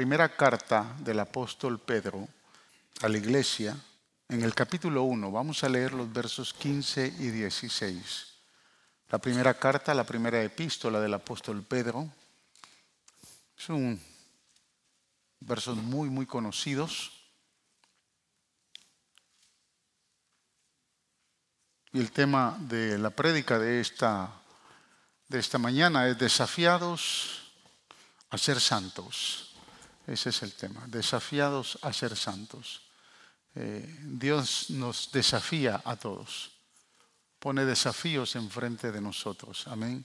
primera carta del apóstol Pedro a la iglesia, en el capítulo 1, vamos a leer los versos 15 y 16. La primera carta, la primera epístola del apóstol Pedro, son versos muy, muy conocidos. Y el tema de la prédica de esta, de esta mañana es desafiados a ser santos. Ese es el tema, desafiados a ser santos. Eh, Dios nos desafía a todos, pone desafíos enfrente de nosotros. Amén.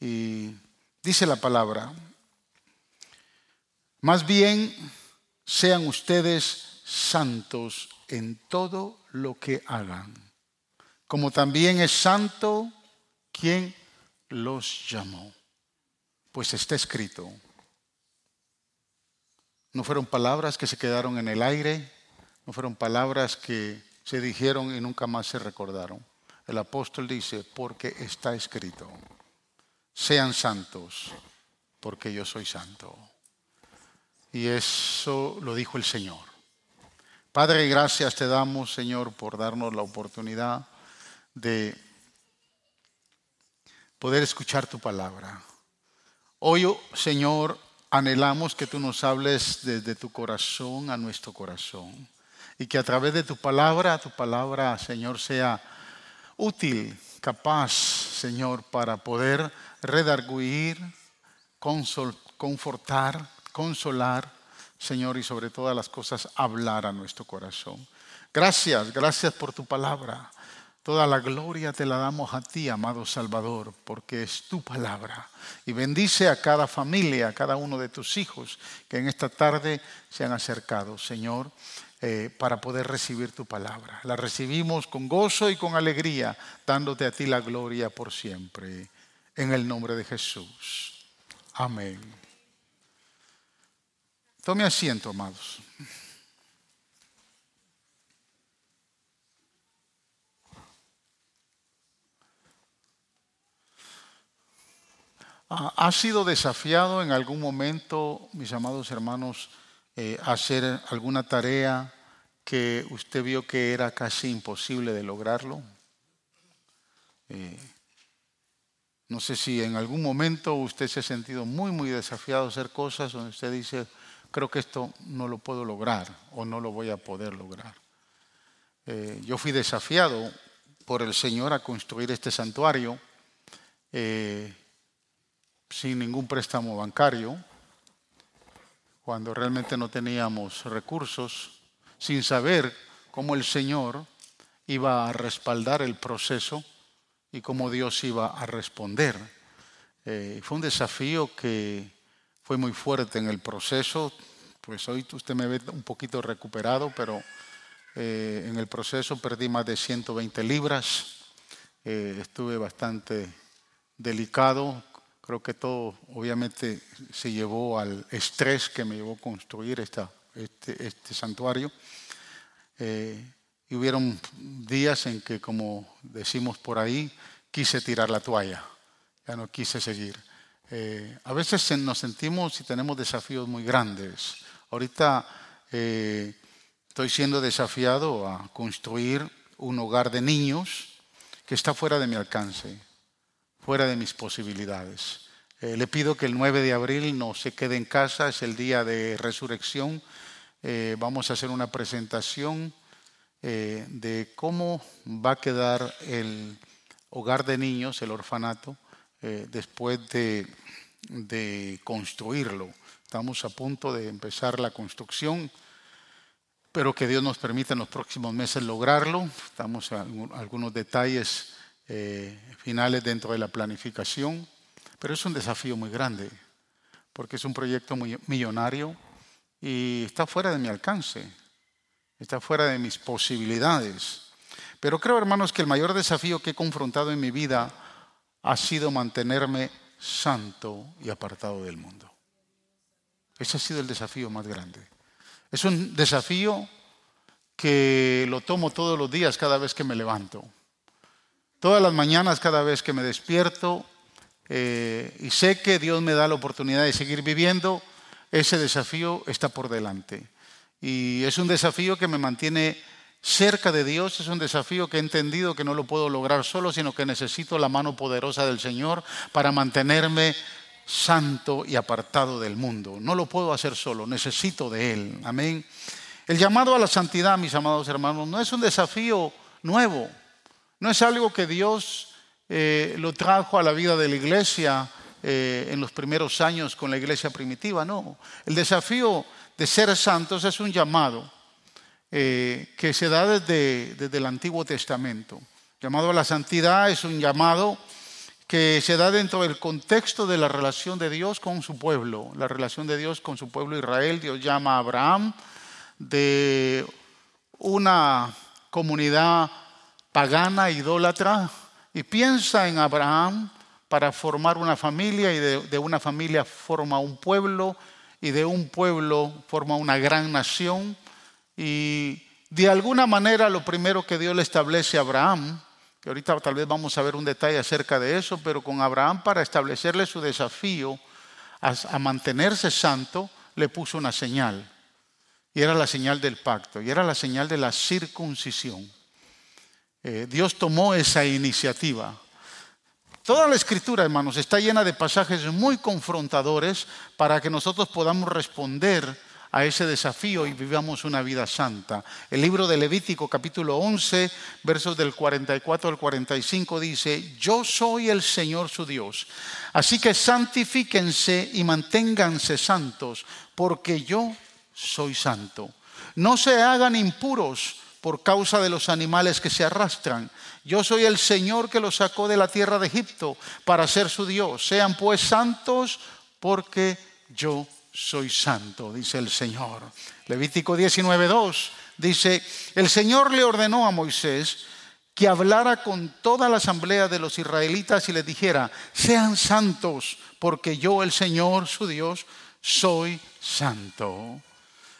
Y dice la palabra, más bien sean ustedes santos en todo lo que hagan, como también es santo quien los llamó. Pues está escrito. No fueron palabras que se quedaron en el aire, no fueron palabras que se dijeron y nunca más se recordaron. El apóstol dice, porque está escrito, sean santos, porque yo soy santo. Y eso lo dijo el Señor. Padre, gracias te damos, Señor, por darnos la oportunidad de poder escuchar tu palabra. Hoy, Señor, anhelamos que tú nos hables desde tu corazón a nuestro corazón y que a través de tu palabra, tu palabra, Señor, sea útil, capaz, Señor, para poder redarguir, confortar, consolar, Señor, y sobre todas las cosas hablar a nuestro corazón. Gracias, gracias por tu palabra. Toda la gloria te la damos a ti, amado Salvador, porque es tu palabra. Y bendice a cada familia, a cada uno de tus hijos que en esta tarde se han acercado, Señor. Eh, para poder recibir tu palabra. La recibimos con gozo y con alegría, dándote a ti la gloria por siempre. En el nombre de Jesús. Amén. Tome asiento, amados. ¿Ha sido desafiado en algún momento, mis amados hermanos, eh, hacer alguna tarea que usted vio que era casi imposible de lograrlo. Eh, no sé si en algún momento usted se ha sentido muy, muy desafiado a hacer cosas donde usted dice, creo que esto no lo puedo lograr o no lo voy a poder lograr. Eh, yo fui desafiado por el Señor a construir este santuario sin ningún préstamo bancario cuando realmente no teníamos recursos, sin saber cómo el Señor iba a respaldar el proceso y cómo Dios iba a responder. Eh, fue un desafío que fue muy fuerte en el proceso, pues hoy usted me ve un poquito recuperado, pero eh, en el proceso perdí más de 120 libras, eh, estuve bastante delicado Creo que todo obviamente se llevó al estrés que me llevó a construir esta, este, este, santuario. Eh, y hubieron días en que, como decimos por ahí, quise tirar la toalla, ya no quise seguir. Eh, a veces nos sentimos y tenemos desafíos muy grandes. Ahorita eh, estoy siendo desafiado a construir un hogar de niños que está fuera de mi alcance fuera de mis posibilidades. Eh, le pido que el 9 de abril no se quede en casa, es el día de resurrección. Eh, vamos a hacer una presentación eh, de cómo va a quedar el hogar de niños, el orfanato, después de, construirlo. Estamos a punto de empezar la construcción. Espero que Dios nos permita en los próximos meses lograrlo. Estamos en algunos detalles eh, finales dentro de la planificación, pero es un desafío muy grande, porque es un proyecto muy millonario y está fuera de mi alcance, está fuera de mis posibilidades. Pero creo, hermanos, que el mayor desafío que he confrontado en mi vida ha sido mantenerme santo y apartado del mundo. Ese ha sido el desafío más grande. Es un desafío que lo tomo todos los días cada vez que me levanto. Todas las mañanas, cada vez que me despierto, eh, y sé que Dios me da la oportunidad de seguir viviendo, ese desafío está por delante. Y es un desafío que me mantiene cerca de Dios, es un desafío que he entendido que no lo puedo lograr solo, sino que necesito la mano poderosa del Señor para mantenerme santo y apartado del mundo. No lo puedo hacer solo, necesito de Él. Amén. El llamado a la santidad, mis amados hermanos, no es un desafío nuevo, no es algo que Dios eh, lo trajo a la vida de la iglesia eh, en los primeros años con la iglesia primitiva, no. El desafío de ser santos es un llamado eh, que se da desde, desde el Antiguo Testamento. El llamado a la santidad es un llamado que se da dentro del contexto de la relación de Dios con su pueblo, la relación de Dios con su pueblo Israel. Dios llama a Abraham de una comunidad pagana, idólatra, y piensa en Abraham para formar una familia y de, una familia forma un pueblo y de un pueblo forma una gran nación. Y de alguna manera lo primero que Dios le establece a Abraham, que ahorita tal vez vamos a ver un detalle acerca de eso, pero con Abraham para establecerle su desafío a mantenerse santo, le puso una señal. Y era la señal del pacto, y era la señal de la circuncisión. Eh, Dios tomó esa iniciativa. Toda la escritura, hermanos, está llena de pasajes muy confrontadores para que nosotros podamos responder a ese desafío y vivamos una vida santa. El libro de Levítico capítulo 11, versos del 44 al 45 dice, yo soy el Señor su Dios, así que santifíquense y manténganse santos, porque yo soy santo. No se hagan impuros por causa de los animales que se arrastran. Yo soy el Señor que los sacó de la tierra de Egipto para ser su Dios. Sean pues santos porque yo soy santo, dice el Señor. Levítico 19.2 dice, el Señor le ordenó a Moisés que hablara con toda la asamblea de los israelitas y les dijera, sean santos porque yo el Señor, su Dios, soy santo.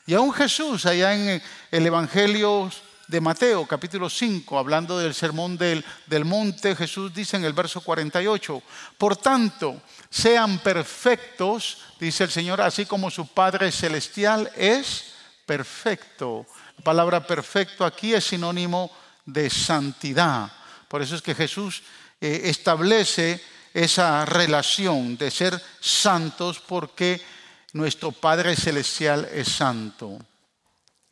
Y aún Jesús, allá en el Evangelio de Mateo, capítulo 5, hablando del sermón del, del, monte, Jesús dice en el verso 48, por tanto, sean perfectos, dice el Señor, así como su Padre Celestial es perfecto. La palabra perfecto aquí es sinónimo de santidad. Por eso es que Jesús eh, establece esa relación de ser santos porque nuestro Padre Celestial es santo.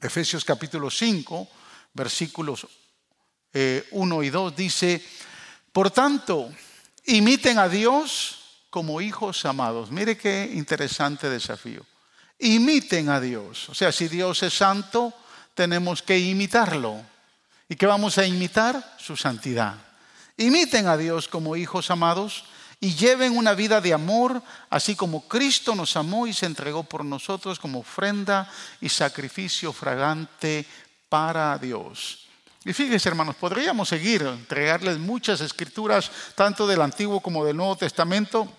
Efesios capítulo 5 versículos 1 eh, y 2 dice, por tanto, imiten a Dios como hijos amados. Mire qué interesante desafío. Imiten a Dios. O sea, si Dios es santo, tenemos que imitarlo. ¿Y qué vamos a imitar? Su santidad. Imiten a Dios como hijos amados y lleven una vida de amor, así como Cristo nos amó y se entregó por nosotros como ofrenda y sacrificio fragante para Dios. Y fíjense, hermanos, podríamos seguir, entregarles muchas escrituras, tanto del Antiguo como del Nuevo Testamento,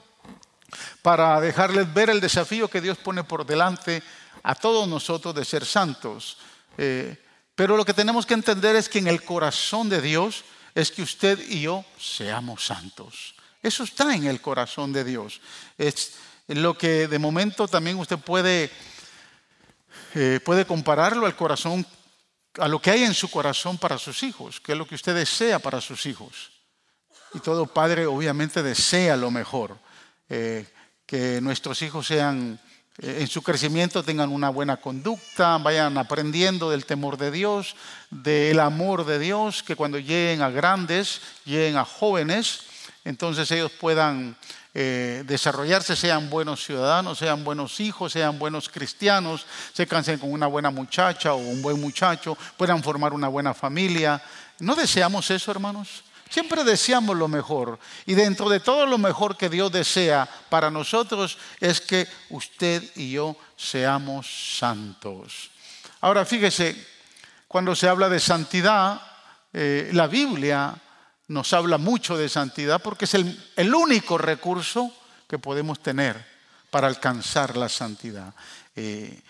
para dejarles ver el desafío que Dios pone por delante a todos nosotros de ser santos. Eh, pero lo que tenemos que entender es que en el corazón de Dios es que usted y yo seamos santos. Eso está en el corazón de Dios. Es lo que de momento también usted puede, eh, puede compararlo al corazón a lo que hay en su corazón para sus hijos, que es lo que usted desea para sus hijos. Y todo padre obviamente desea lo mejor, eh, que nuestros hijos sean, eh, en su crecimiento tengan una buena conducta, vayan aprendiendo del temor de Dios, del amor de Dios, que cuando lleguen a grandes, lleguen a jóvenes, entonces ellos puedan eh, desarrollarse, sean buenos ciudadanos, sean buenos hijos, sean buenos cristianos, se cansen con una buena muchacha o un buen muchacho, puedan formar una buena familia. ¿No deseamos eso, hermanos? Siempre deseamos lo mejor. Y dentro de todo lo mejor que Dios desea para nosotros es que usted y yo seamos santos. Ahora fíjese, cuando se habla de santidad, eh, la Biblia nos habla mucho de santidad porque es el, único recurso que podemos tener para alcanzar la santidad. Eh,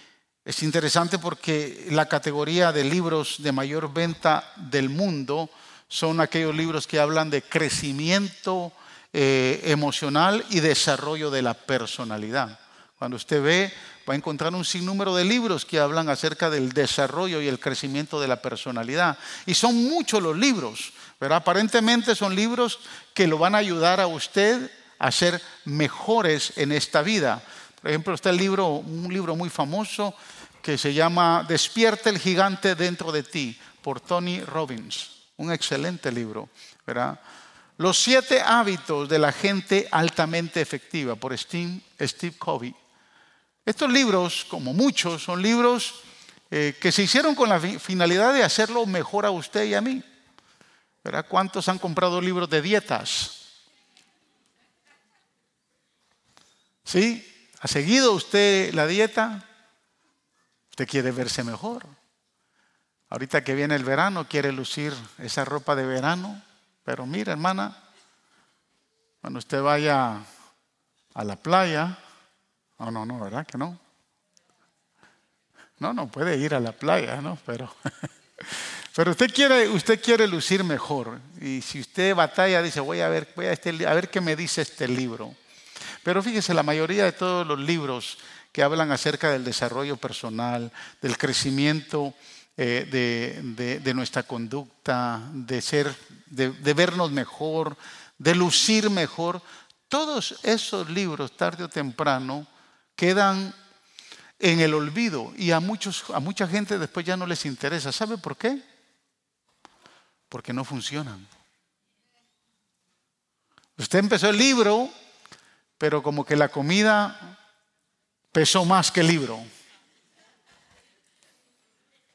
es interesante porque la categoría de libros de mayor venta del mundo son aquellos libros que hablan de crecimiento eh, emocional y desarrollo de la personalidad. Cuando usted ve, va a encontrar un sinnúmero de libros que hablan acerca del desarrollo y el crecimiento de la personalidad. Y son muchos los libros, pero aparentemente son libros que lo van a ayudar a usted a ser mejores en esta vida. Por ejemplo, está el libro, un libro muy famoso que se llama Despierta el gigante dentro de ti, por Tony Robbins. Un excelente libro, ¿verdad? Los siete hábitos de la gente altamente efectiva, por Steve, Steve Covey. Estos libros, como muchos, son libros eh, que se hicieron con la finalidad de hacerlo mejor a usted y a mí. ¿Verdad? ¿Cuántos han comprado libros de dietas? ¿Sí? ¿Ha seguido usted la dieta? Usted quiere verse mejor. Ahorita que viene el verano, quiere lucir esa ropa de verano. Pero mira, hermana, cuando usted vaya a la playa, no, no, no, ¿verdad que no? No, no puede ir a la playa, ¿no? Pero, pero usted quiere, usted quiere lucir mejor. Y si usted batalla, dice, voy a ver, voy a, este, a ver qué me dice este libro. Pero fíjese, la mayoría de todos los libros que hablan acerca del desarrollo personal, del crecimiento eh, de, nuestra conducta, de, ser, de, vernos mejor, de lucir mejor. Todos esos libros, tarde o temprano, quedan en el olvido y a, muchos, a mucha gente después ya no les interesa. ¿Sabe por qué? Porque no funcionan. Usted empezó el libro, pero como que la comida pesó más que el libro.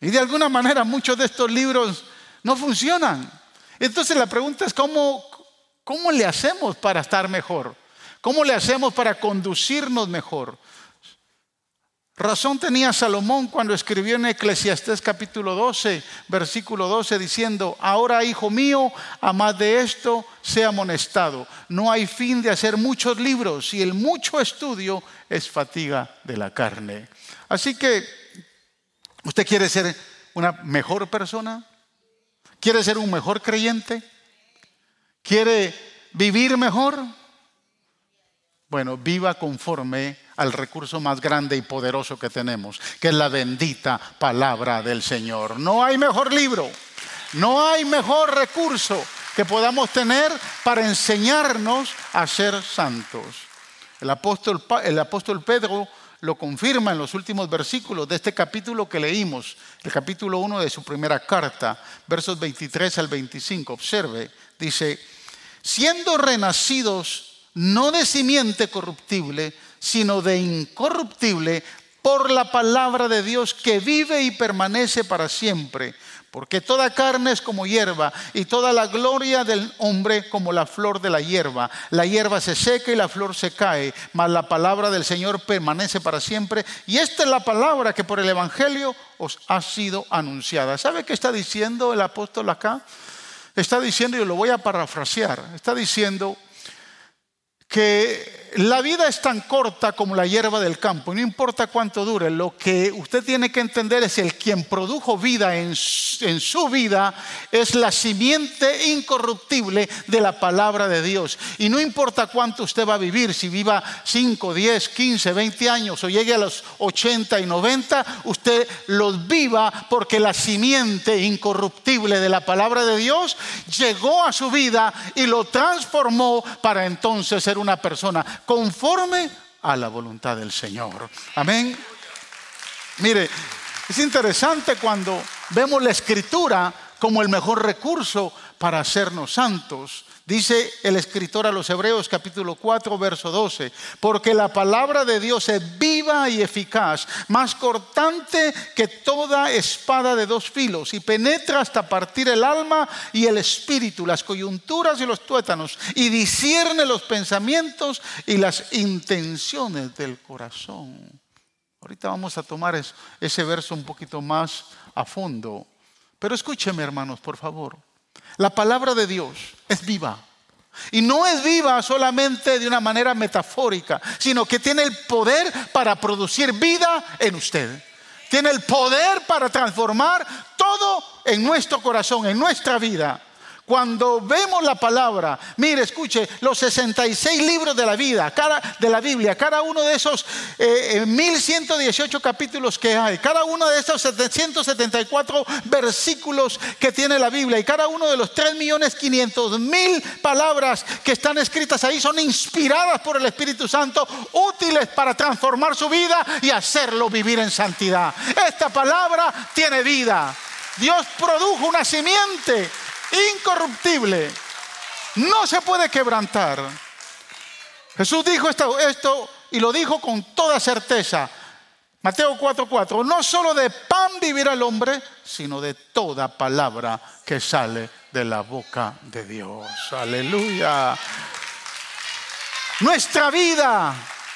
Y de alguna manera muchos de estos libros no funcionan. Entonces la pregunta es, ¿cómo, cómo le hacemos para estar mejor? ¿Cómo le hacemos para conducirnos mejor? Razón tenía Salomón cuando escribió en Eclesiastés capítulo 12, versículo 12, diciendo, ahora hijo mío, a más de esto sea amonestado. No hay fin de hacer muchos libros y el mucho estudio es fatiga de la carne. Así que ¿Usted quiere ser una mejor persona? ¿Quiere ser un mejor creyente? ¿Quiere vivir mejor? Bueno, viva conforme al recurso más grande y poderoso que tenemos, que es la bendita palabra del Señor. No hay mejor libro, no hay mejor recurso que podamos tener para enseñarnos a ser santos. El apóstol, el apóstol Pedro lo confirma en los últimos versículos de este capítulo que leímos, el capítulo 1 de su primera carta, versos 23 al 25. Observe, dice, siendo renacidos no de simiente corruptible, sino de incorruptible por la palabra de Dios que vive y permanece para siempre porque toda carne es como hierba y toda la gloria del hombre como la flor de la hierba. La hierba se seca y la flor se cae, mas la palabra del Señor permanece para siempre. Y esta es la palabra que por el Evangelio os ha sido anunciada. ¿Sabe qué está diciendo el apóstol acá? Está diciendo, y lo voy a parafrasear, está diciendo que la vida es tan corta como la hierba del campo, no importa cuánto dure, lo que usted tiene que entender es el quien produjo vida en, en, su vida es la simiente incorruptible de la palabra de Dios. Y no importa cuánto usted va a vivir, si viva 5, 10, 15, 20 años o llegue a los 80 y 90, usted los viva porque la simiente incorruptible de la palabra de Dios llegó a su vida y lo transformó para entonces ser una persona conforme a la voluntad del Señor. Amén. Mire, es interesante cuando vemos la escritura como el mejor recurso para hacernos santos. Dice el escritor a los Hebreos capítulo 4, verso 12, porque la palabra de Dios es viva y eficaz, más cortante que toda espada de dos filos, y penetra hasta partir el alma y el espíritu, las coyunturas y los tuétanos, y discierne los pensamientos y las intenciones del corazón. Ahorita vamos a tomar ese verso un poquito más a fondo. Pero escúcheme, hermanos, por favor. La palabra de Dios es viva. Y no es viva solamente de una manera metafórica, sino que tiene el poder para producir vida en usted. Tiene el poder para transformar todo en nuestro corazón, en nuestra vida. Cuando vemos la palabra, mire, escuche, los 66 libros de la vida, cada, de la Biblia, cada uno de esos 1118 eh, capítulos que hay, cada uno de esos 774 versículos que tiene la Biblia y cada uno de los 3.500.000 palabras que están escritas ahí son inspiradas por el Espíritu Santo, útiles para transformar su vida y hacerlo vivir en santidad. Esta palabra tiene vida. Dios produjo una simiente incorruptible, no se puede quebrantar. Jesús dijo esto, y lo dijo con toda certeza. Mateo 4:4, no solo de pan vivirá el hombre, sino de toda palabra que sale de la boca de Dios. Aleluya. Nuestra vida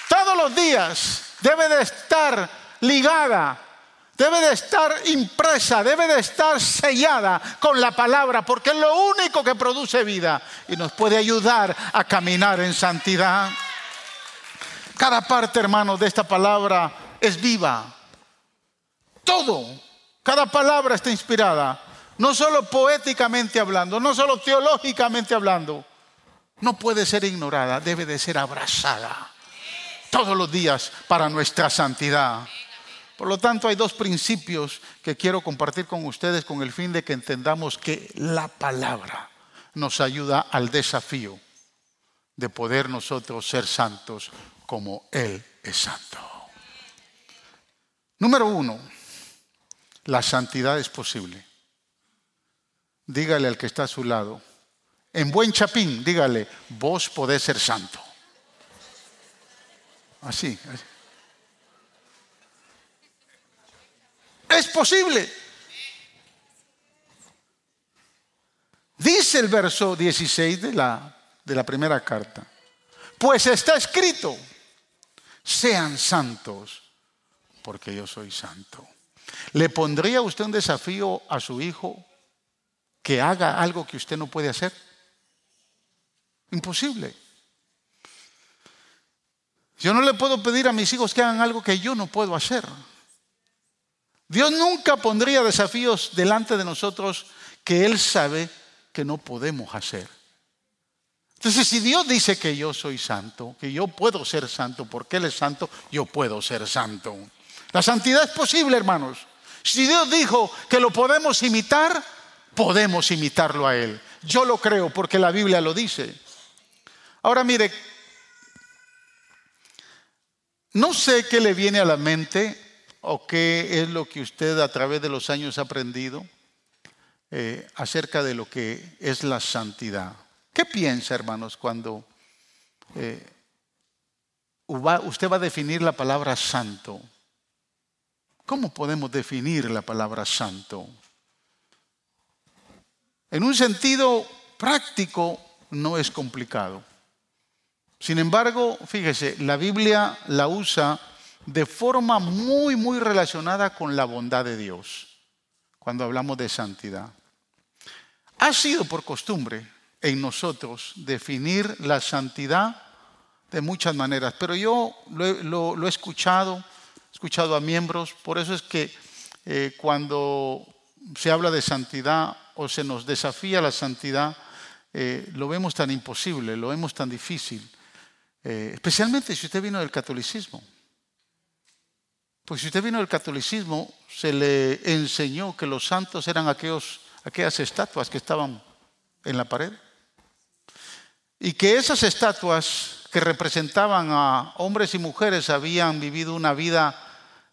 todos los días debe de estar ligada debe de estar impresa, debe de estar sellada con la palabra, porque es lo único que produce vida y nos puede ayudar a caminar en santidad. Cada parte, hermanos, de esta palabra es viva. Todo, cada palabra está inspirada, no solo poéticamente hablando, no solo teológicamente hablando. No puede ser ignorada, debe de ser abrazada todos los días para nuestra santidad. Por lo tanto, hay dos principios que quiero compartir con ustedes con el fin de que entendamos que la palabra nos ayuda al desafío de poder nosotros ser santos como Él es santo. Número uno, la santidad es posible. Dígale al que está a su lado, en buen chapín, dígale, vos podés ser santo. Así, así. Es posible. Dice el verso 16 de la, de la primera carta. Pues está escrito, sean santos, porque yo soy santo. ¿Le pondría usted un desafío a su hijo que haga algo que usted no puede hacer? Imposible. Yo no le puedo pedir a mis hijos que hagan algo que yo no puedo hacer. Dios nunca pondría desafíos delante de nosotros que Él sabe que no podemos hacer. Entonces, si Dios dice que yo soy santo, que yo puedo ser santo, porque Él es santo, yo puedo ser santo. La santidad es posible, hermanos. Si Dios dijo que lo podemos imitar, podemos imitarlo a Él. Yo lo creo porque la Biblia lo dice. Ahora mire, no sé qué le viene a la mente o qué es lo que usted a través de los años ha aprendido eh, acerca de lo que es la santidad. ¿Qué piensa, hermanos, cuando eh, usted va a definir la palabra santo? ¿Cómo podemos definir la palabra santo? En un sentido práctico no es complicado. Sin embargo, fíjese, la Biblia la usa de forma muy, muy relacionada con la bondad de Dios, cuando hablamos de santidad. Ha sido por costumbre en nosotros definir la santidad de muchas maneras, pero yo lo, he escuchado, he escuchado a miembros, por eso es que eh, cuando se habla de santidad o se nos desafía la santidad, eh, lo vemos tan imposible, lo vemos tan difícil, eh, especialmente si usted vino del catolicismo. Pues si usted vino del catolicismo, se le enseñó que los santos eran aquellos, aquellas estatuas que estaban en la pared. Y que esas estatuas que representaban a hombres y mujeres habían vivido una vida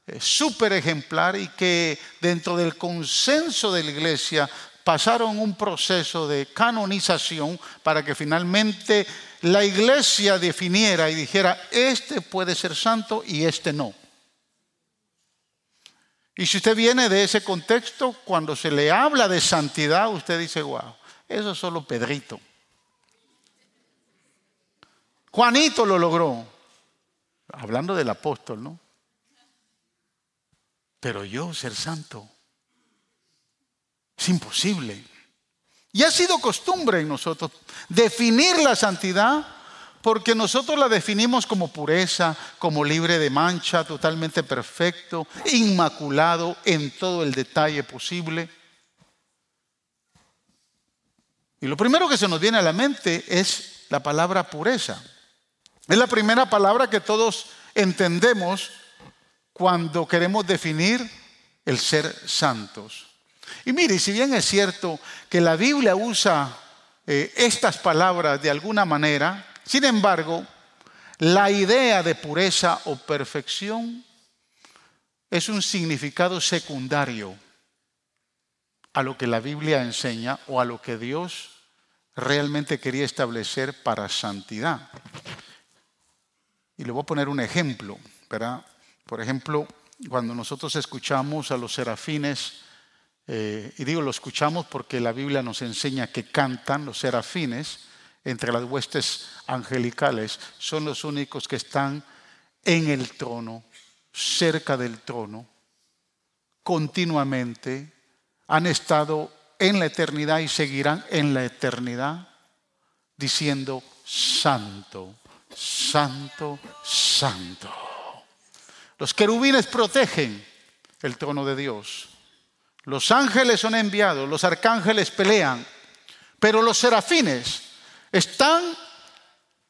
eh, súper ejemplar y que dentro del consenso de la iglesia pasaron un proceso de canonización para que finalmente la iglesia definiera y dijera, este puede ser santo y este no. Y si usted viene de ese contexto, cuando se le habla de santidad, usted dice, wow, eso es solo Pedrito. Juanito lo logró. Hablando del apóstol, ¿no? Pero yo ser santo es imposible. Y ha sido costumbre en nosotros definir la santidad porque nosotros la definimos como pureza, como libre de mancha, totalmente perfecto, inmaculado en todo el detalle posible. Y lo primero que se nos viene a la mente es la palabra pureza. Es la primera palabra que todos entendemos cuando queremos definir el ser santos. Y mire, si bien es cierto que la Biblia usa eh, estas palabras de alguna manera, sin embargo, la idea de pureza o perfección es un significado secundario a lo que la Biblia enseña o a lo que Dios realmente quería establecer para santidad. Y le voy a poner un ejemplo, ¿verdad? Por ejemplo, cuando nosotros escuchamos a los serafines, eh, y digo lo escuchamos porque la Biblia nos enseña que cantan los serafines, entre las huestes angelicales, son los únicos que están en el trono, cerca del trono, continuamente, han estado en la eternidad y seguirán en la eternidad, diciendo, Santo, Santo, Santo. Los querubines protegen el trono de Dios. Los ángeles son enviados, los arcángeles pelean, pero los serafines están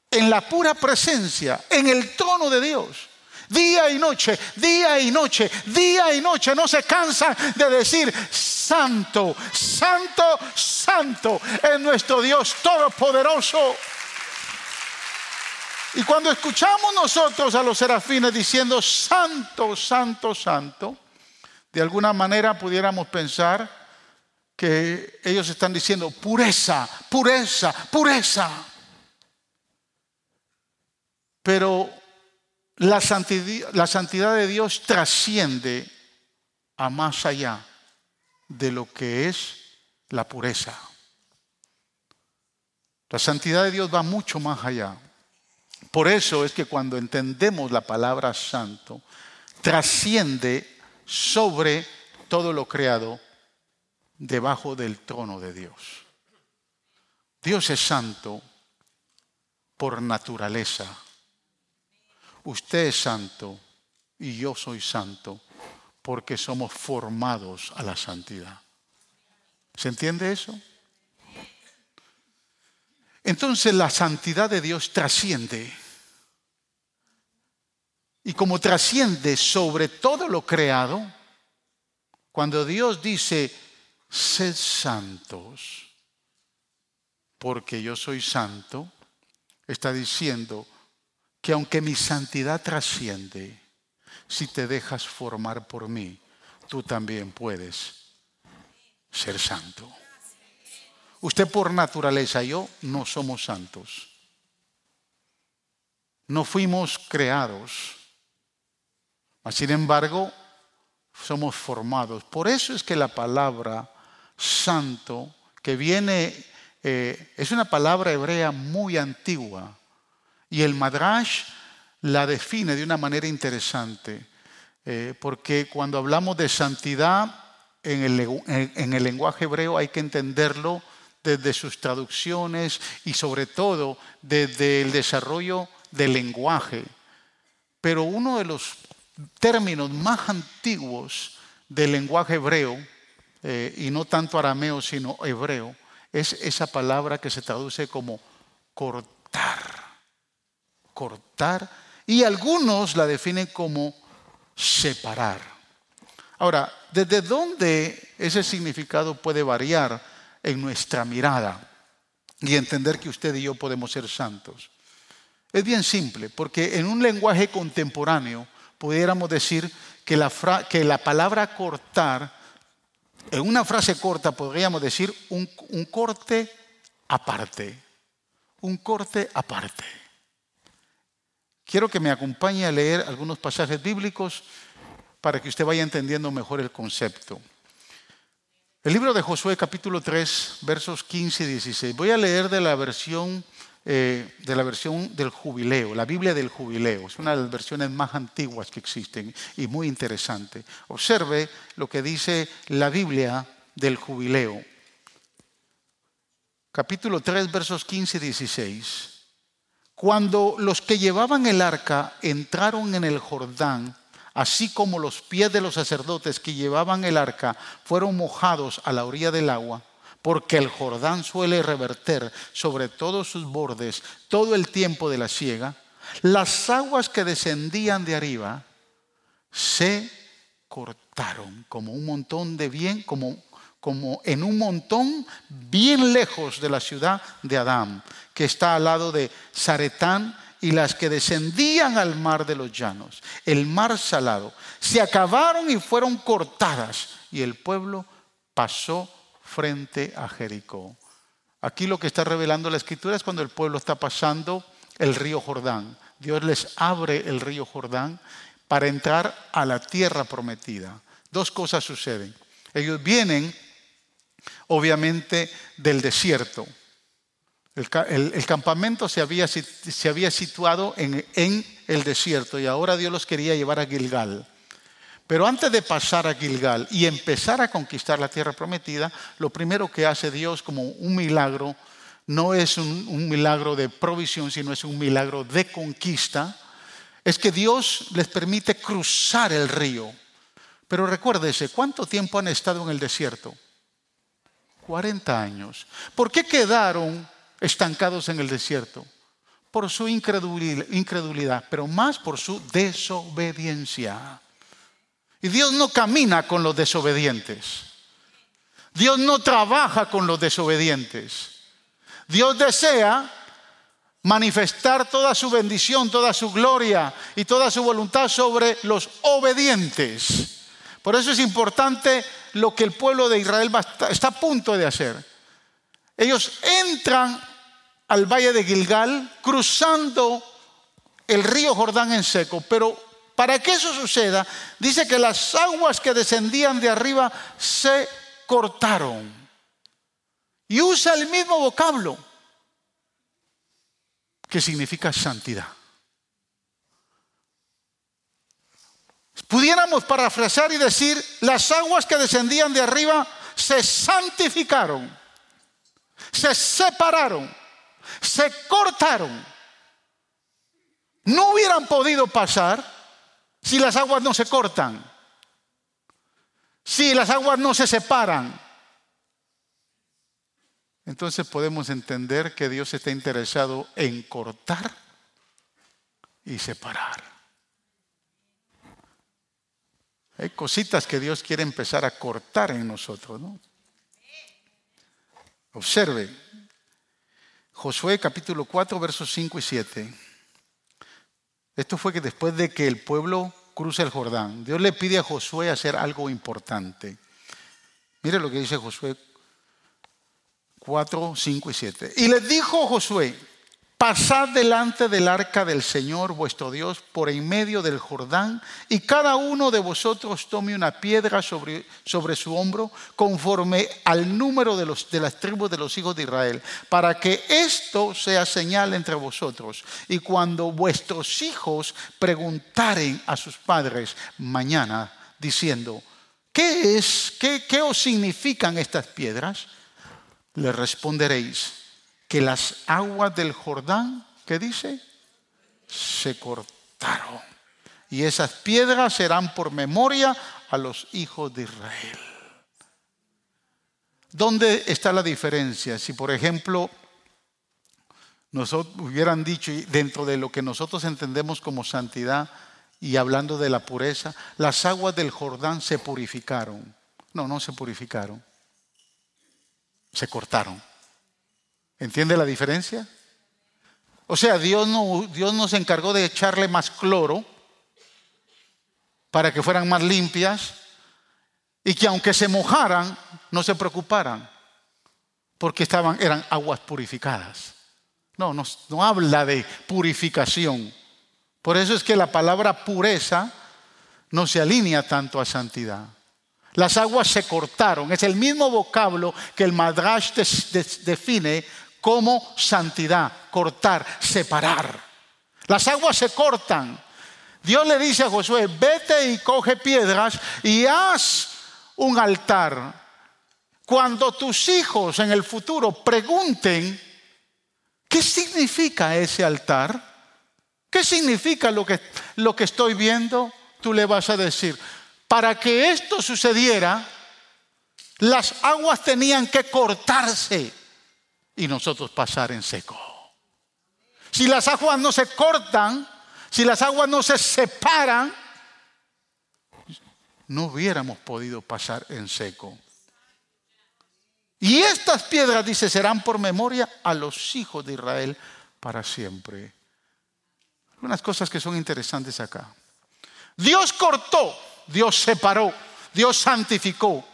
en la pura presencia, en el trono de Dios. Día y noche, día y noche, día y noche. No se cansan de decir, santo, santo, santo es nuestro Dios todopoderoso. Y cuando escuchamos nosotros a los serafines diciendo santo, santo, santo, de alguna manera pudiéramos pensar que ellos están diciendo pureza, pureza, pureza. Pero la santidad, la santidad de Dios trasciende a más allá de lo que es la pureza. La santidad de Dios va mucho más allá. Por eso es que cuando entendemos la palabra santo, trasciende sobre todo lo creado debajo del trono de Dios. Dios es santo por naturaleza. Usted es santo y yo soy santo porque somos formados a la santidad. ¿Se entiende eso? Entonces la santidad de Dios trasciende. Y como trasciende sobre todo lo creado, cuando Dios dice, sed santos, porque yo soy santo, está diciendo que aunque mi santidad trasciende, si te dejas formar por mí, tú también puedes ser santo. Usted por naturaleza, yo no somos santos. No fuimos creados. Sin embargo, somos formados. Por eso es que la palabra santo, que viene, eh, es una palabra hebrea muy antigua. Y el Madrash la define de una manera interesante. Eh, porque cuando hablamos de santidad en el lenguaje hebreo hay que entenderlo desde sus traducciones y sobre todo desde el desarrollo del lenguaje. Pero uno de los términos más antiguos del lenguaje hebreo, eh, y no tanto arameo, sino hebreo, es esa palabra que se traduce como cortar. Cortar. Y algunos la definen como separar. Ahora, ¿desde dónde ese significado puede variar? en nuestra mirada y entender que usted y yo podemos ser santos. Es bien simple, porque en un lenguaje contemporáneo pudiéramos decir que la, que la palabra cortar, en una frase corta podríamos decir un, corte aparte, un corte aparte. Quiero que me acompañe a leer algunos pasajes bíblicos para que usted vaya entendiendo mejor el concepto. El libro de Josué capítulo 3, versos 15 y 16. Voy a leer de la versión eh, de la versión del jubileo, la Biblia del jubileo. Es una de las versiones más antiguas que existen y muy interesante. Observe lo que dice la Biblia del jubileo. Capítulo 3, versos 15 y 16. Cuando los que llevaban el arca entraron en el Jordán, así como los pies de los sacerdotes que llevaban el arca fueron mojados a la orilla del agua, porque el Jordán suele reverter sobre todos sus bordes todo el tiempo de la siega, las aguas que descendían de arriba se cortaron como un montón de bien, como, como en un montón bien lejos de la ciudad de Adán, que está al lado de Zaretán y las que descendían al mar de los llanos, el mar salado, se acabaron y fueron cortadas y el pueblo pasó frente a Jericó. Aquí lo que está revelando la escritura es cuando el pueblo está pasando el río Jordán. Dios les abre el río Jordán para entrar a la tierra prometida. Dos cosas suceden. Ellos vienen, obviamente, del desierto. El, campamento se había, se había situado en, en el desierto y ahora Dios los quería llevar a Gilgal. Pero antes de pasar a Gilgal y empezar a conquistar la tierra prometida, lo primero que hace Dios como un milagro, no es un, milagro de provisión, sino es un milagro de conquista, es que Dios les permite cruzar el río. Pero recuérdese, ¿cuánto tiempo han estado en el desierto? 40 años. ¿Por qué quedaron estancados en el desierto? Por su incredulidad, pero más por su desobediencia. Y Dios no camina con los desobedientes. Dios no trabaja con los desobedientes. Dios desea manifestar toda su bendición, toda su gloria y toda su voluntad sobre los obedientes. Por eso es importante lo que el pueblo de Israel está a punto de hacer. Ellos entran al valle de Gilgal cruzando el río Jordán en seco, pero para que eso suceda, dice que las aguas que descendían de arriba se cortaron. Y usa el mismo vocablo que significa santidad. Pudiéramos parafrasear y decir, las aguas que descendían de arriba se santificaron, se separaron, se cortaron. No hubieran podido pasar si las aguas no se cortan, si las aguas no se separan, entonces podemos entender que Dios está interesado en cortar y separar. Hay cositas que Dios quiere empezar a cortar en nosotros, ¿no? Observe, Josué capítulo 4, versos 5 y 7. Esto fue que después de que el pueblo cruza el Jordán, Dios le pide a Josué hacer algo importante. Mire lo que dice Josué 4, 5 y 7. Y les dijo Josué, Pasad delante del arca del Señor vuestro Dios por en medio del Jordán, y cada uno de vosotros tome una piedra sobre, sobre su hombro, conforme al número de, los, de las tribus de los hijos de Israel, para que esto sea señal entre vosotros. Y cuando vuestros hijos preguntaren a sus padres mañana, diciendo, ¿qué es? ¿Qué, qué os significan estas piedras? Le responderéis que las aguas del Jordán, ¿qué dice? Se cortaron. Y esas piedras serán por memoria a los hijos de Israel. ¿Dónde está la diferencia? Si, por ejemplo, nosotros hubieran dicho, dentro de lo que nosotros entendemos como santidad y hablando de la pureza, las aguas del Jordán se purificaron. No, no se purificaron. Se cortaron. ¿Entiende la diferencia? O sea, Dios no, Dios nos encargó de echarle más cloro para que fueran más limpias y que aunque se mojaran, no se preocuparan, porque estaban, eran aguas purificadas. No, no, no habla de purificación. Por eso es que la palabra pureza no se alinea tanto a santidad. Las aguas se cortaron. Es el mismo vocablo que el Madrash define como santidad, cortar, separar. Las aguas se cortan. Dios le dice a Josué, vete y coge piedras y haz un altar. Cuando tus hijos en el futuro pregunten, ¿qué significa ese altar? ¿Qué significa lo que, lo que estoy viendo? Tú le vas a decir, para que esto sucediera, las aguas tenían que cortarse y nosotros pasar en seco. Si las aguas no se cortan, si las aguas no se separan, no hubiéramos podido pasar en seco. Y estas piedras, dice, serán por memoria a los hijos de Israel para siempre. Unas cosas que son interesantes acá. Dios cortó, Dios separó, Dios santificó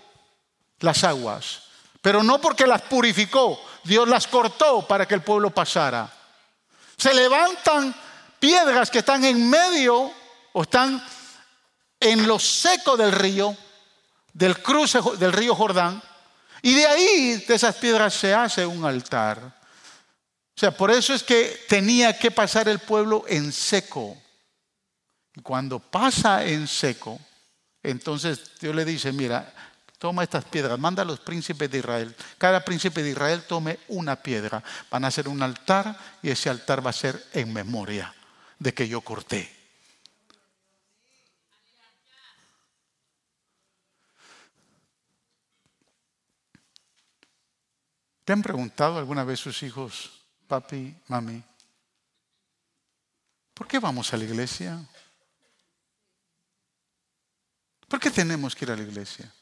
las aguas, pero no porque las purificó, Dios las cortó para que el pueblo pasara. Se levantan piedras que están en medio o están en lo seco del río, del cruce del río Jordán, y de ahí, de esas piedras, se hace un altar. O sea, por eso es que tenía que pasar el pueblo en seco. Y cuando pasa en seco, entonces Dios le dice, mira, toma estas piedras, manda a los príncipes de Israel. Cada príncipe de Israel tome una piedra. Van a hacer un altar y ese altar va a ser en memoria de que yo corté. ¿Te han preguntado alguna vez sus hijos, papi, mami, ¿por qué vamos a la iglesia? ¿Por qué tenemos que ir a la iglesia?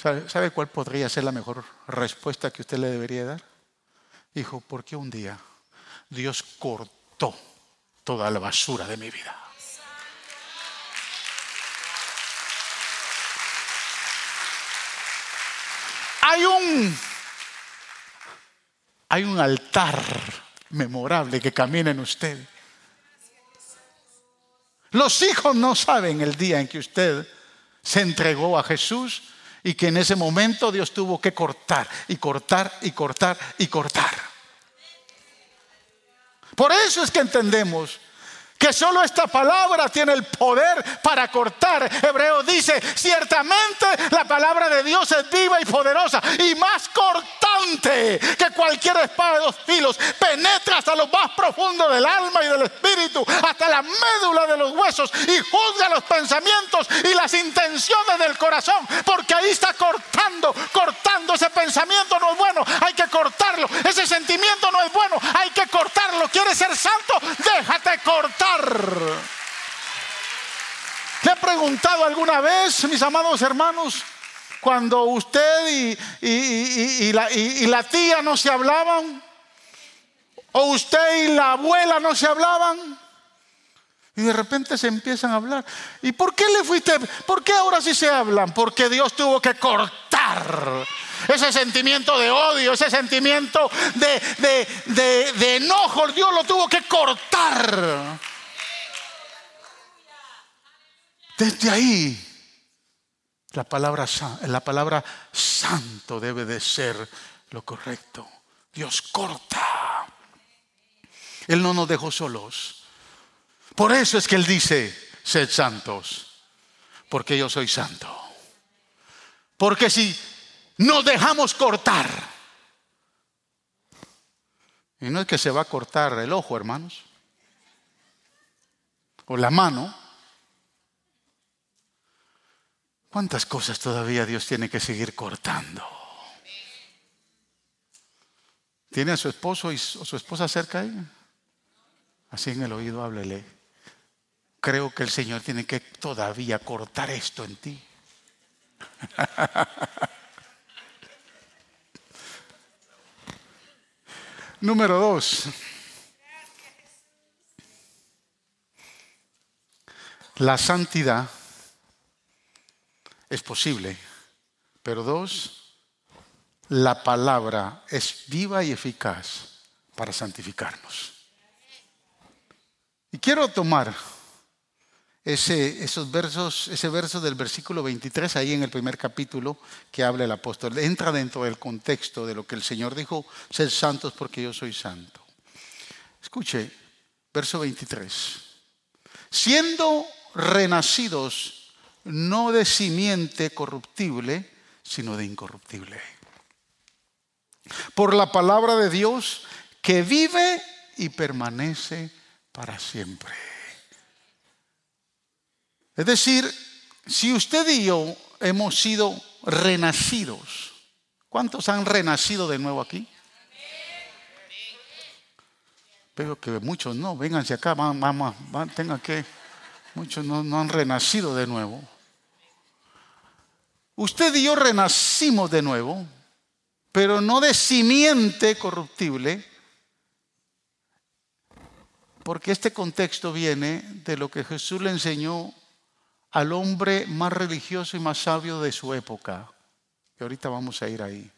¿Sabe, cuál podría ser la mejor respuesta que usted le debería dar? Hijo, porque un día Dios cortó toda la basura de mi vida. Hay un, hay un altar memorable que camina en usted. Los hijos no saben el día en que usted se entregó a Jesús y que en ese momento Dios tuvo que cortar y cortar y cortar y cortar. Por eso es que entendemos que solo esta palabra tiene el poder para cortar. Hebreo dice, ciertamente la palabra de Dios es viva y poderosa y más cortante que cualquier espada de dos filos. Penetra hasta lo más profundo del alma y del espíritu, hasta la médula de los huesos y juzga los pensamientos y las intenciones del corazón, porque ahí está cortando, cortando. Ese pensamiento no es bueno, hay que cortarlo. Ese sentimiento no es bueno, hay que cortarlo. ¿Quieres ser santo? Déjate cortar. ¿Le he preguntado alguna vez, mis amados hermanos, cuando usted y, la, tía no se hablaban? ¿O usted y la abuela no se hablaban? Y de repente se empiezan a hablar. ¿Y por qué le fuiste? ¿Por qué ahora sí se hablan? Porque Dios tuvo que cortar ese sentimiento de odio, ese sentimiento de enojo. Dios lo tuvo que cortar. Desde ahí, la palabra, la palabra santo debe de ser lo correcto. Dios corta. Él no nos dejó solos. Por eso es que Él dice, sed santos, porque yo soy santo. Porque si nos dejamos cortar, y no es que se va a cortar el ojo, hermanos, o la mano, ¿Cuántas cosas todavía Dios tiene que seguir cortando? ¿Tiene a su esposo y su esposa cerca ahí? Así en el oído háblele. Creo que el Señor tiene que todavía cortar esto en ti. Número dos. La santidad es posible. Pero dos, la palabra es viva y eficaz para santificarnos. Y quiero tomar ese, esos versos, ese verso del versículo 23 ahí en el primer capítulo que habla el apóstol. Entra dentro del contexto de lo que el Señor dijo, sed santos porque yo soy santo. Escuche, verso 23. Siendo renacidos no de simiente corruptible, sino de incorruptible. Por la palabra de Dios que vive y permanece para siempre. Es decir, si usted y yo hemos sido renacidos, ¿cuántos han renacido de nuevo aquí? Pero que muchos no, vénganse acá, mamá, tengan que, muchos no, han renacido de nuevo. Usted y yo renacimos de nuevo, pero no de simiente corruptible, porque este contexto viene de lo que Jesús le enseñó al hombre más religioso y más sabio de su época. Y ahorita vamos a ir ahí.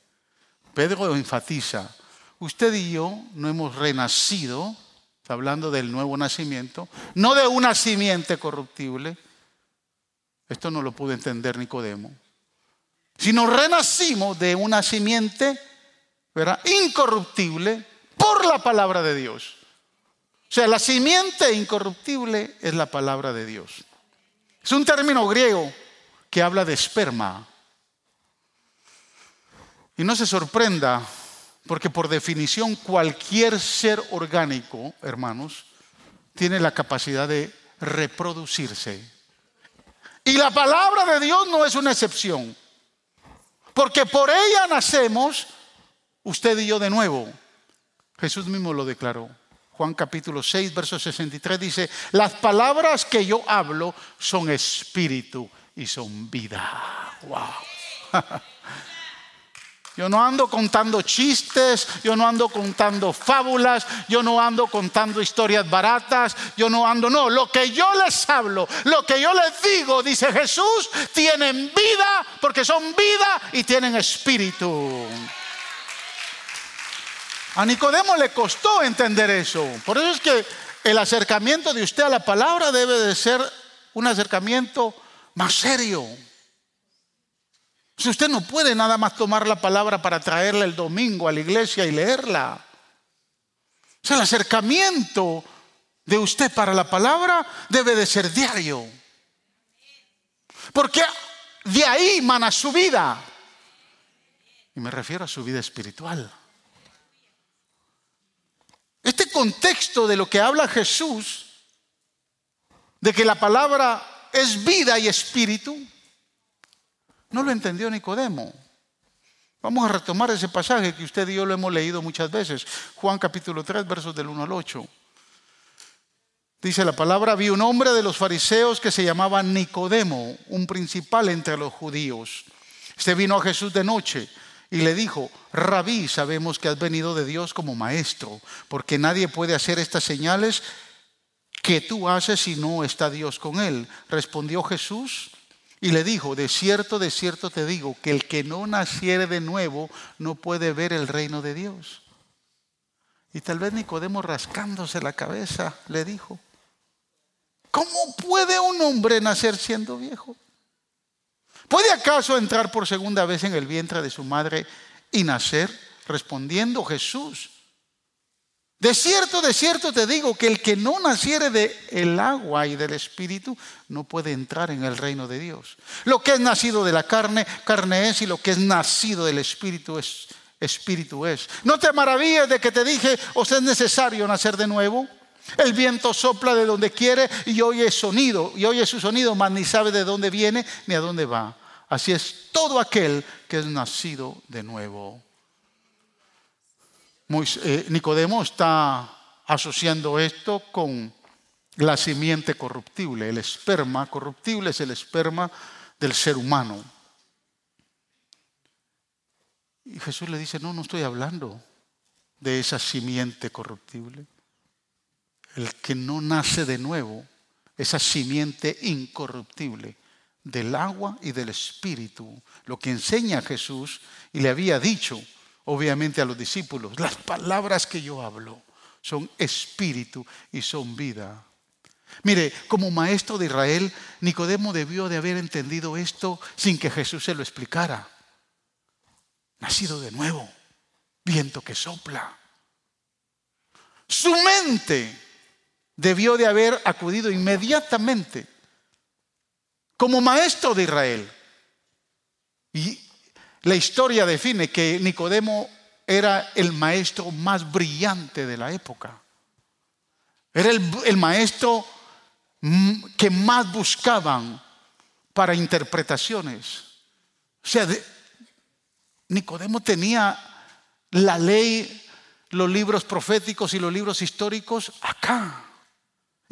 Pedro enfatiza, usted y yo no hemos renacido, está hablando del nuevo nacimiento, no de una simiente corruptible, esto no lo pudo entender Nicodemo, sino renacimos de una simiente incorruptible por la palabra de Dios. O sea, la simiente incorruptible es la palabra de Dios. Es un término griego que habla de esperma. Y no se sorprenda, porque por definición cualquier ser orgánico, hermanos, tiene la capacidad de reproducirse. Y la palabra de Dios no es una excepción, porque por ella nacemos usted y yo de nuevo. Jesús mismo lo declaró. Juan capítulo 6, verso 63 dice, las palabras que yo hablo son espíritu y son vida. Wow. Yo no ando contando chistes, yo no ando contando fábulas, yo no ando contando historias baratas, yo no ando, no, lo que yo les hablo, lo que yo les digo, dice Jesús, tienen vida porque son vida y tienen espíritu. A Nicodemo le costó entender eso. Por eso es que el acercamiento de usted a la palabra debe de ser un acercamiento más serio. Si usted no puede nada más tomar la palabra para traerla el domingo a la iglesia y leerla. O sea, el acercamiento de usted para la palabra debe de ser diario. Porque de ahí mana su vida. Y me refiero a su vida espiritual. Este contexto de lo que habla Jesús, de que la palabra es vida y espíritu, no lo entendió Nicodemo. Vamos a retomar ese pasaje que usted y yo lo hemos leído muchas veces. Juan capítulo 3, versos del 1 al 8. Dice la palabra, vi un hombre de los fariseos que se llamaba Nicodemo, un principal entre los judíos. Este vino a Jesús de noche y le dijo, Rabí, sabemos que has venido de Dios como maestro, porque nadie puede hacer estas señales que tú haces si no está Dios con él. Respondió Jesús y le dijo, de cierto, de cierto te digo, que el que no naciere de nuevo no puede ver el reino de Dios. Y tal vez Nicodemo rascándose la cabeza le dijo, ¿cómo puede un hombre nacer siendo viejo? ¿Puede acaso entrar por segunda vez en el vientre de su madre y nacer? Respondiendo Jesús. De cierto, de cierto te digo que el que no naciere de el agua y del espíritu no puede entrar en el reino de Dios. Lo que es nacido de la carne, carne es, y lo que es nacido del espíritu es, espíritu es. No te maravilles de que te dije, os es necesario nacer de nuevo. El viento sopla de donde quiere y oye sonido, y oye su sonido, mas ni sabe de dónde viene ni a dónde va. Así es todo aquel que es nacido de nuevo. Eh, Nicodemo está asociando esto con la simiente corruptible. El esperma corruptible es el esperma del ser humano. Y Jesús le dice, no, no estoy hablando de esa simiente corruptible. El que no nace de nuevo, esa simiente incorruptible, del agua y del espíritu, lo que enseña Jesús y le había dicho, obviamente, a los discípulos, las palabras que yo hablo son espíritu y son vida. Mire, como maestro de Israel, Nicodemo debió de haber entendido esto sin que Jesús se lo explicara. Nacido de nuevo, viento que sopla. Su mente debió de haber acudido inmediatamente como maestro de Israel. Y la historia define que Nicodemo era el maestro más brillante de la época. Era el, maestro que más buscaban para interpretaciones. O sea, Nicodemo tenía la ley, los libros proféticos y los libros históricos acá.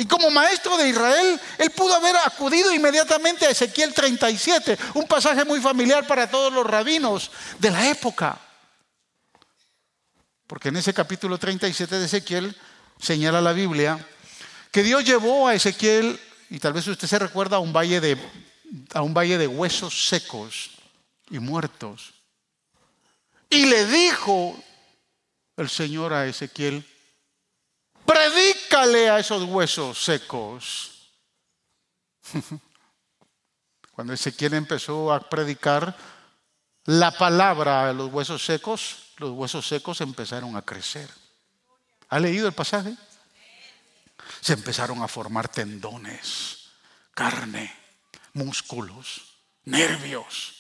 Y como maestro de Israel, él pudo haber acudido inmediatamente a Ezequiel 37, un pasaje muy familiar para todos los rabinos de la época. Porque en ese capítulo 37 de Ezequiel señala la Biblia que Dios llevó a Ezequiel, y tal vez usted se recuerda, a un valle de, a un valle de huesos secos y muertos. Y le dijo el Señor a Ezequiel, predícale a esos huesos secos. Cuando Ezequiel empezó a predicar la palabra a los huesos secos, los huesos secos empezaron a crecer. ¿Ha leído el pasaje? Se empezaron a formar tendones, carne, músculos, nervios.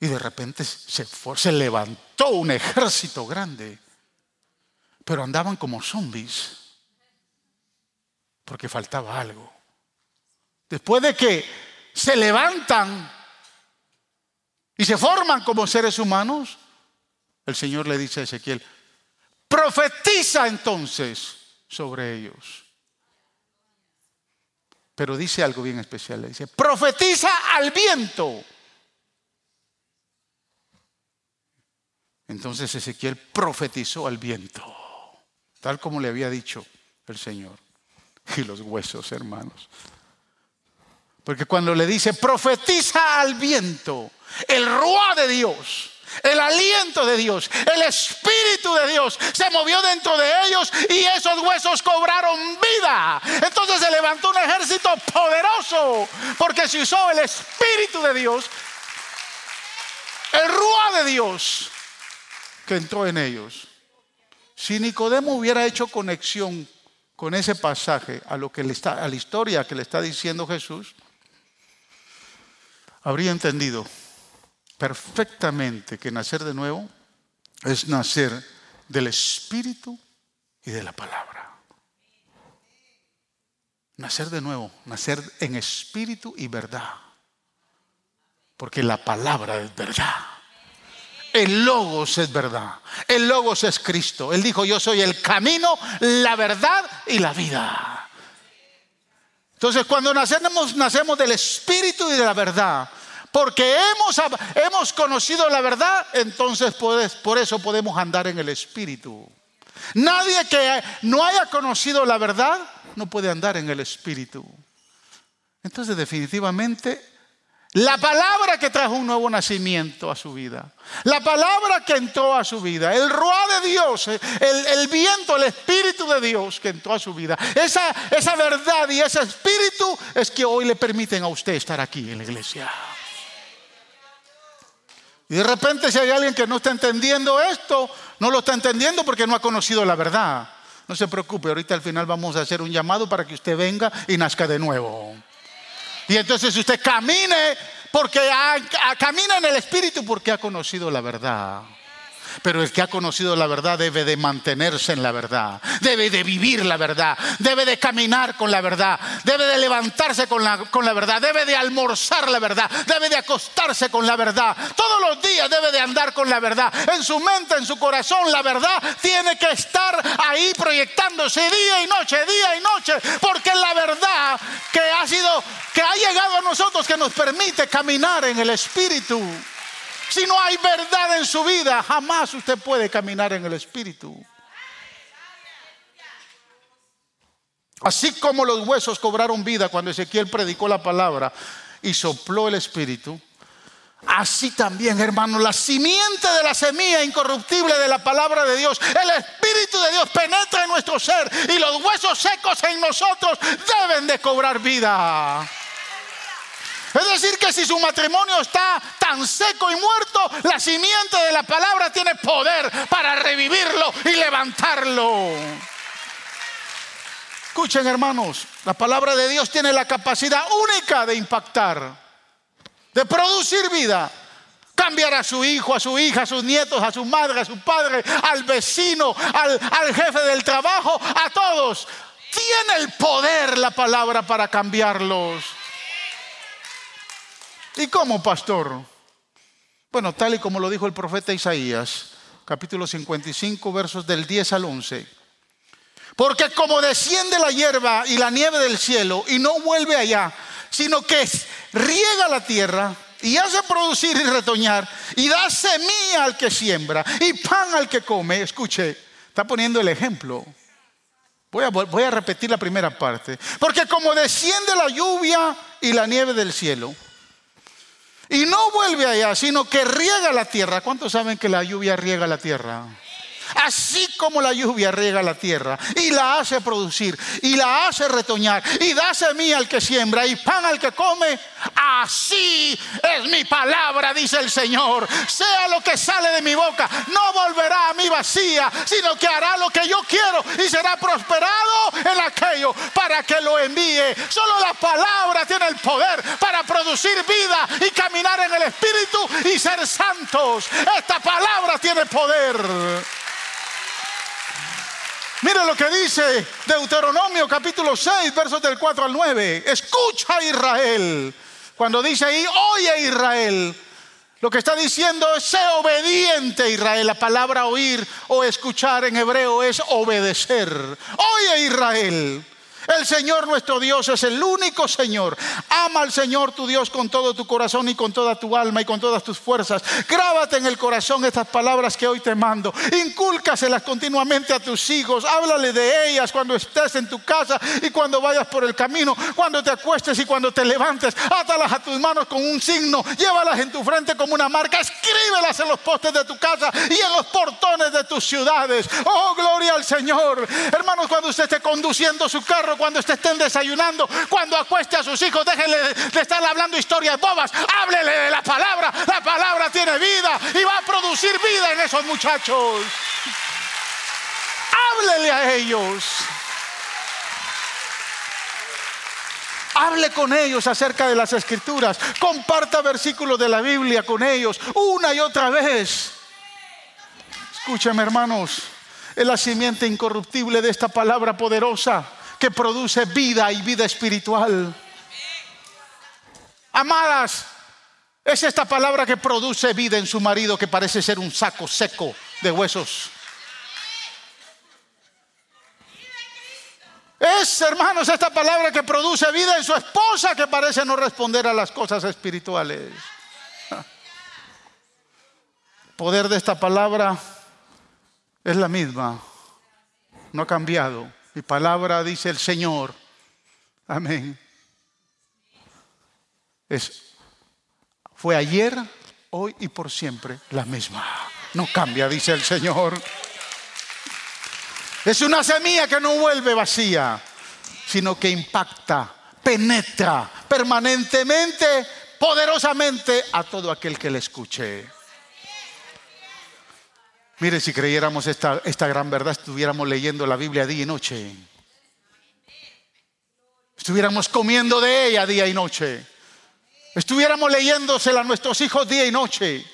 Y de repente se levantó un ejército grande, pero andaban como zombies, porque faltaba algo. Después de que se levantan y se forman como seres humanos, el Señor le dice a Ezequiel, profetiza entonces sobre ellos. Pero dice algo bien especial, le dice, profetiza al viento. Entonces Ezequiel profetizó al viento, tal como le había dicho el Señor. Y los huesos, hermanos. Porque cuando le dice, profetiza al viento, el ruá de Dios, el aliento de Dios, el espíritu de Dios se movió dentro de ellos y esos huesos cobraron vida. Entonces se levantó un ejército poderoso porque se usó el espíritu de Dios, el ruá de Dios que entró en ellos. Si Nicodemo hubiera hecho conexión con ese pasaje a lo que le está a la historia que le está diciendo Jesús, habría entendido perfectamente que nacer de nuevo es nacer del espíritu y de la palabra. Nacer de nuevo, nacer en espíritu y verdad. Porque la palabra es verdad. El logos es verdad. El logos es Cristo. Él dijo, yo soy el camino, la verdad y la vida. Entonces cuando nacemos, nacemos del Espíritu y de la verdad. Porque hemos, hemos conocido la verdad, entonces por eso podemos andar en el Espíritu. Nadie que no haya conocido la verdad no puede andar en el Espíritu. Entonces definitivamente la palabra que trajo un nuevo nacimiento a su vida. La palabra que entró a su vida. El ruá de Dios. El, viento, el espíritu de Dios que entró a su vida. Esa, esa verdad y ese espíritu es que hoy le permiten a usted estar aquí en la iglesia. Y de repente si hay alguien que no está entendiendo esto, no lo está entendiendo porque no ha conocido la verdad. No se preocupe, ahorita al final vamos a hacer un llamado para que usted venga y nazca de nuevo. Y entonces usted camine porque camina en el Espíritu porque ha conocido la verdad. Pero el que ha conocido la verdad debe de mantenerse en la verdad, debe de vivir la verdad, debe de caminar con la verdad, debe de levantarse con la, con la verdad, debe de almorzar la verdad, debe de acostarse con la verdad. Todos los días debe de andar con la verdad. En su mente, en su corazón, la verdad tiene que estar ahí proyectándose día y noche, día y noche, porque la verdad que ha sido, que ha llegado a nosotros, que nos permite caminar en el Espíritu. Si no hay verdad en su vida, jamás usted puede caminar en el Espíritu. Así como los huesos cobraron vida cuando Ezequiel predicó la palabra y sopló el Espíritu, así también, hermano, la simiente de la semilla incorruptible de la palabra de Dios, el Espíritu de Dios penetra en nuestro ser y los huesos secos en nosotros deben de cobrar vida. Es decir, que si su matrimonio está tan seco y muerto, la simiente de la palabra tiene poder para revivirlo y levantarlo. Escuchen hermanos, la palabra de Dios tiene la capacidad única de impactar, de producir vida, cambiar a su hijo, a su hija, a sus nietos, a su madre, a su padre, al vecino, al, al jefe del trabajo, a todos Tiene el poder la palabra para cambiarlos. ¿Y cómo, pastor? Bueno, tal y como lo dijo el profeta Isaías, capítulo 55, versos del 10 al 11. Porque como desciende la hierba y la nieve del cielo y no vuelve allá, sino que riega la tierra y hace producir y retoñar y da semilla al que siembra y pan al que come, escuche, está poniendo el ejemplo. Voy a, voy a repetir la primera parte. Porque como desciende la lluvia y la nieve del cielo, y no vuelve allá, sino que riega la tierra. ¿Cuántos saben que la lluvia riega la tierra? Así como la lluvia riega la tierra y la hace producir y la hace retoñar y da semilla al que siembra y pan al que come, así es mi palabra, dice el Señor. Sea lo que sale de mi boca, no volverá sino que hará lo que yo quiero y será prosperado en aquello para que lo envíe. Solo la palabra tiene el poder para producir vida y caminar en el Espíritu y ser santos. Esta palabra tiene poder. Mire lo que dice Deuteronomio capítulo 6, versos del 4 al 9. Escucha Israel. Cuando dice ahí, oye Israel. Lo que está diciendo es, sé obediente Israel. La palabra oír o escuchar en hebreo es obedecer. Oye Israel. El Señor nuestro Dios es el único Señor. Ama al Señor tu Dios con todo tu corazón y con toda tu alma y con todas tus fuerzas. Grábate en el corazón estas palabras que hoy te mando. Incúlcaselas continuamente a tus hijos. Háblale de ellas cuando estés en tu casa y cuando vayas por el camino, cuando te acuestes y cuando te levantes. Átalas a tus manos con un signo. Llévalas en tu frente como una marca. Escríbelas en los postes de tu casa y en los portones de tus ciudades. Oh, gloria al Señor. Hermanos, cuando usted esté conduciendo su carro, cuando estén desayunando, cuando acueste a sus hijos, déjenle de estar hablando historias bobas, háblele de la palabra, la palabra tiene vida y va a producir vida en esos muchachos. Háblele a ellos. Hable con ellos acerca de las escrituras. Comparta versículos de la Biblia con ellos una y otra vez. Escúchame hermanos, es la simiente incorruptible de esta palabra poderosa que produce vida y vida espiritual. Amadas, es esta palabra que produce vida en su marido que parece ser un saco seco de huesos. Es, hermanos, esta palabra que produce vida en su esposa que parece no responder a las cosas espirituales. El poder de esta palabra es la misma, no ha cambiado. Mi palabra dice el Señor. Amén. Es, fue ayer, hoy y por siempre la misma. No cambia, dice el Señor. Es una semilla que no vuelve vacía, sino que impacta, penetra permanentemente, poderosamente a todo aquel que le escuche. Mire, si creyéramos esta, esta gran verdad, estuviéramos leyendo la Biblia día y noche. Estuviéramos comiendo de ella día y noche. Estuviéramos leyéndosela a nuestros hijos día y noche.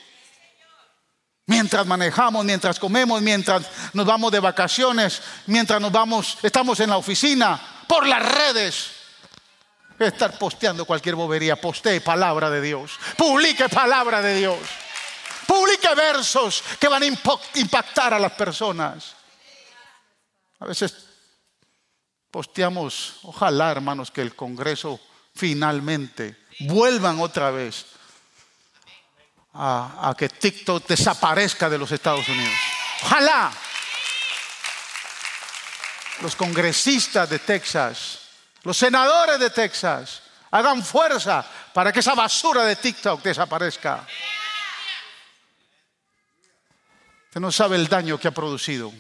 Mientras manejamos, mientras comemos, mientras nos vamos de vacaciones, mientras nos vamos, estamos en la oficina, por las redes. Estar posteando cualquier bobería, postee palabra de Dios, publique palabra de Dios. Publique versos que van a impactar a las personas. A veces posteamos, ojalá hermanos, que el Congreso finalmente vuelvan otra vez a, a, que TikTok desaparezca de los Estados Unidos. Ojalá los congresistas de Texas, los senadores de Texas, hagan fuerza para que esa basura de TikTok desaparezca. Usted no sabe el daño que ha producido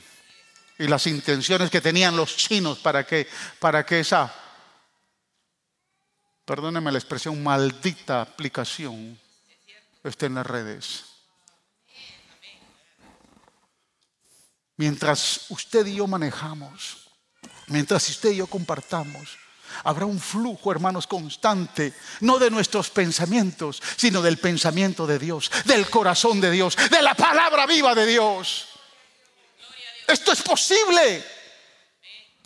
y las intenciones que tenían los chinos para que, para que esa, perdóneme la expresión, maldita aplicación esté en las redes. Mientras usted y yo manejamos, mientras usted y yo compartamos, Habrá un flujo, hermanos, constante, no de nuestros pensamientos, sino del pensamiento de Dios, del corazón de Dios, de la palabra viva de Dios. Esto es posible.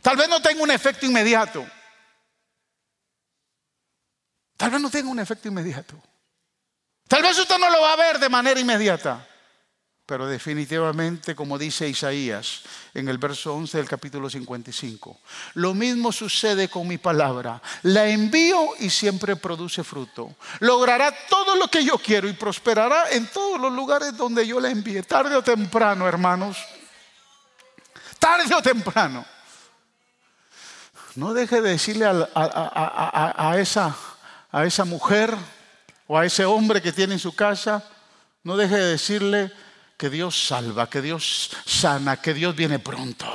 Tal vez no tenga un efecto inmediato. Tal vez no tenga un efecto inmediato. Tal vez usted no lo va a ver de manera inmediata. Pero definitivamente, como dice Isaías en el verso 11 del capítulo 55, lo mismo sucede con mi palabra. La envío y siempre produce fruto. Logrará todo lo que yo quiero y prosperará en todos los lugares donde yo la envíe. Tarde o temprano, hermanos. Tarde o temprano. No deje de decirle a, esa, a esa mujer o a ese hombre que tiene en su casa, no deje de decirle que Dios salva, que Dios sana, que Dios viene pronto.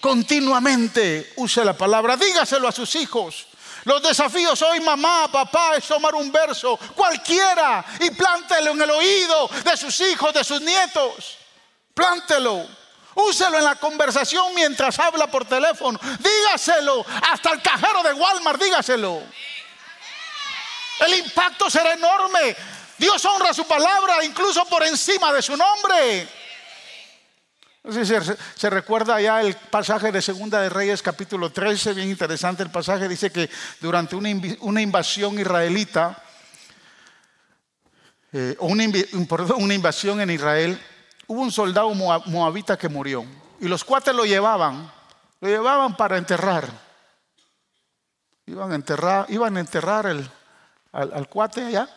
Continuamente use la palabra, dígaselo a sus hijos. Los desafíos hoy, mamá, papá, es tomar un verso, cualquiera, y plántelo en el oído de sus hijos, de sus nietos. Plántelo. Úselo en la conversación mientras habla por teléfono. Dígaselo. Hasta el cajero de Walmart, dígaselo. El impacto será enorme. Dios honra su palabra incluso por encima de su nombre. Se, recuerda ya el pasaje de Segunda de Reyes capítulo 13, bien interesante el pasaje, dice que durante una, invasión israelita, eh, una, una invasión en Israel, hubo un soldado moabita que murió y los cuates lo llevaban, lo llevaban para enterrar. Iban a enterrar, iban a enterrar el, al cuate allá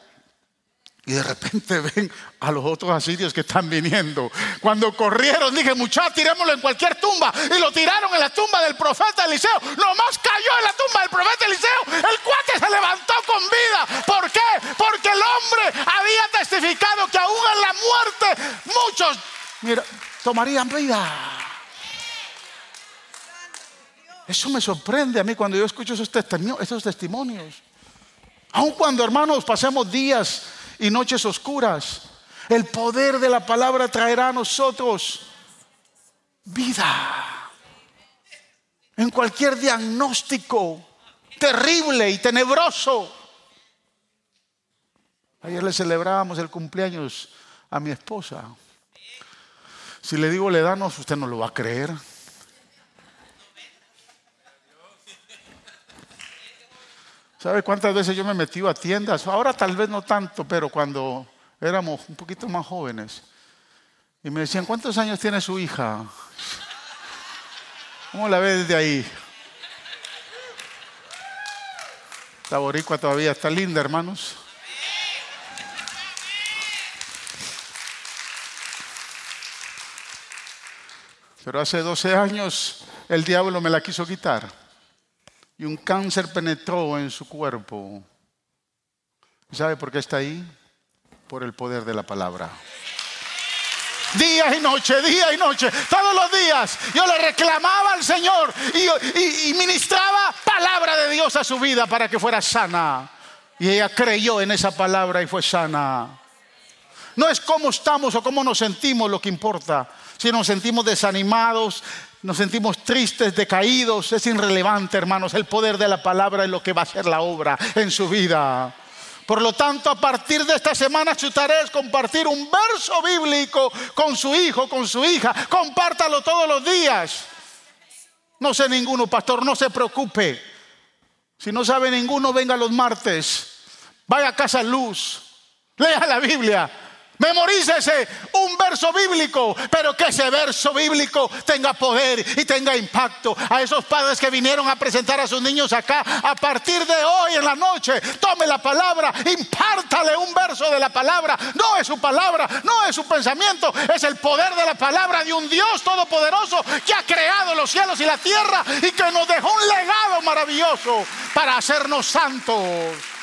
y de repente ven a los otros asirios que están viniendo. Cuando corrieron, dije, muchachos, tirémoslo en cualquier tumba. Y lo tiraron en la tumba del profeta Eliseo. Nomás cayó en la tumba del profeta Eliseo. El cuate se levantó con vida. ¿Por qué? Porque el hombre había testificado que aún en la muerte muchos, mira, tomarían vida. Eso me sorprende a mí cuando yo escucho esos testimonios. Aun cuando, hermanos, pasemos días y noches oscuras. El poder de la palabra traerá a nosotros vida. En cualquier diagnóstico terrible y tenebroso. Ayer le celebrábamos el cumpleaños a mi esposa. Si le digo le danos, usted no lo va a creer. ¿Sabe cuántas veces yo me metí a tiendas? Ahora tal vez no tanto, pero cuando éramos un poquito más jóvenes. Y me decían, ¿cuántos años tiene su hija? ¿Cómo la ve desde ahí? La boricua todavía está linda, hermanos. Pero hace 12 años el diablo me la quiso quitar y un cáncer penetró en su cuerpo. ¿Sabe por qué está ahí? Por el poder de la palabra. Día y noche, día y noche, todos los días yo le reclamaba al Señor y, ministraba palabra de Dios a su vida para que fuera sana. Y ella creyó en esa palabra y fue sana. No es cómo estamos o cómo nos sentimos lo que importa. Si nos sentimos desanimados, nos sentimos tristes, decaídos, es irrelevante, hermanos. El poder de la palabra es lo que va a hacer la obra en su vida. Por lo tanto, a partir de esta semana su tarea es compartir un verso bíblico con su hijo, con su hija. Compártalo todos los días. No sé ninguno, pastor, no se preocupe. Si no sabe ninguno, venga los martes. Vaya a casa luz. Lea la Biblia. Memorícese un verso bíblico, pero que ese verso bíblico tenga poder y tenga impacto. A esos padres que vinieron a presentar a sus niños acá, a partir de hoy en la noche, tome la palabra, impártale un verso de la palabra. No es su palabra, no es su pensamiento, es el poder de la palabra de un Dios todopoderoso que ha creado los cielos y la tierra y que nos dejó un legado maravilloso para hacernos santos.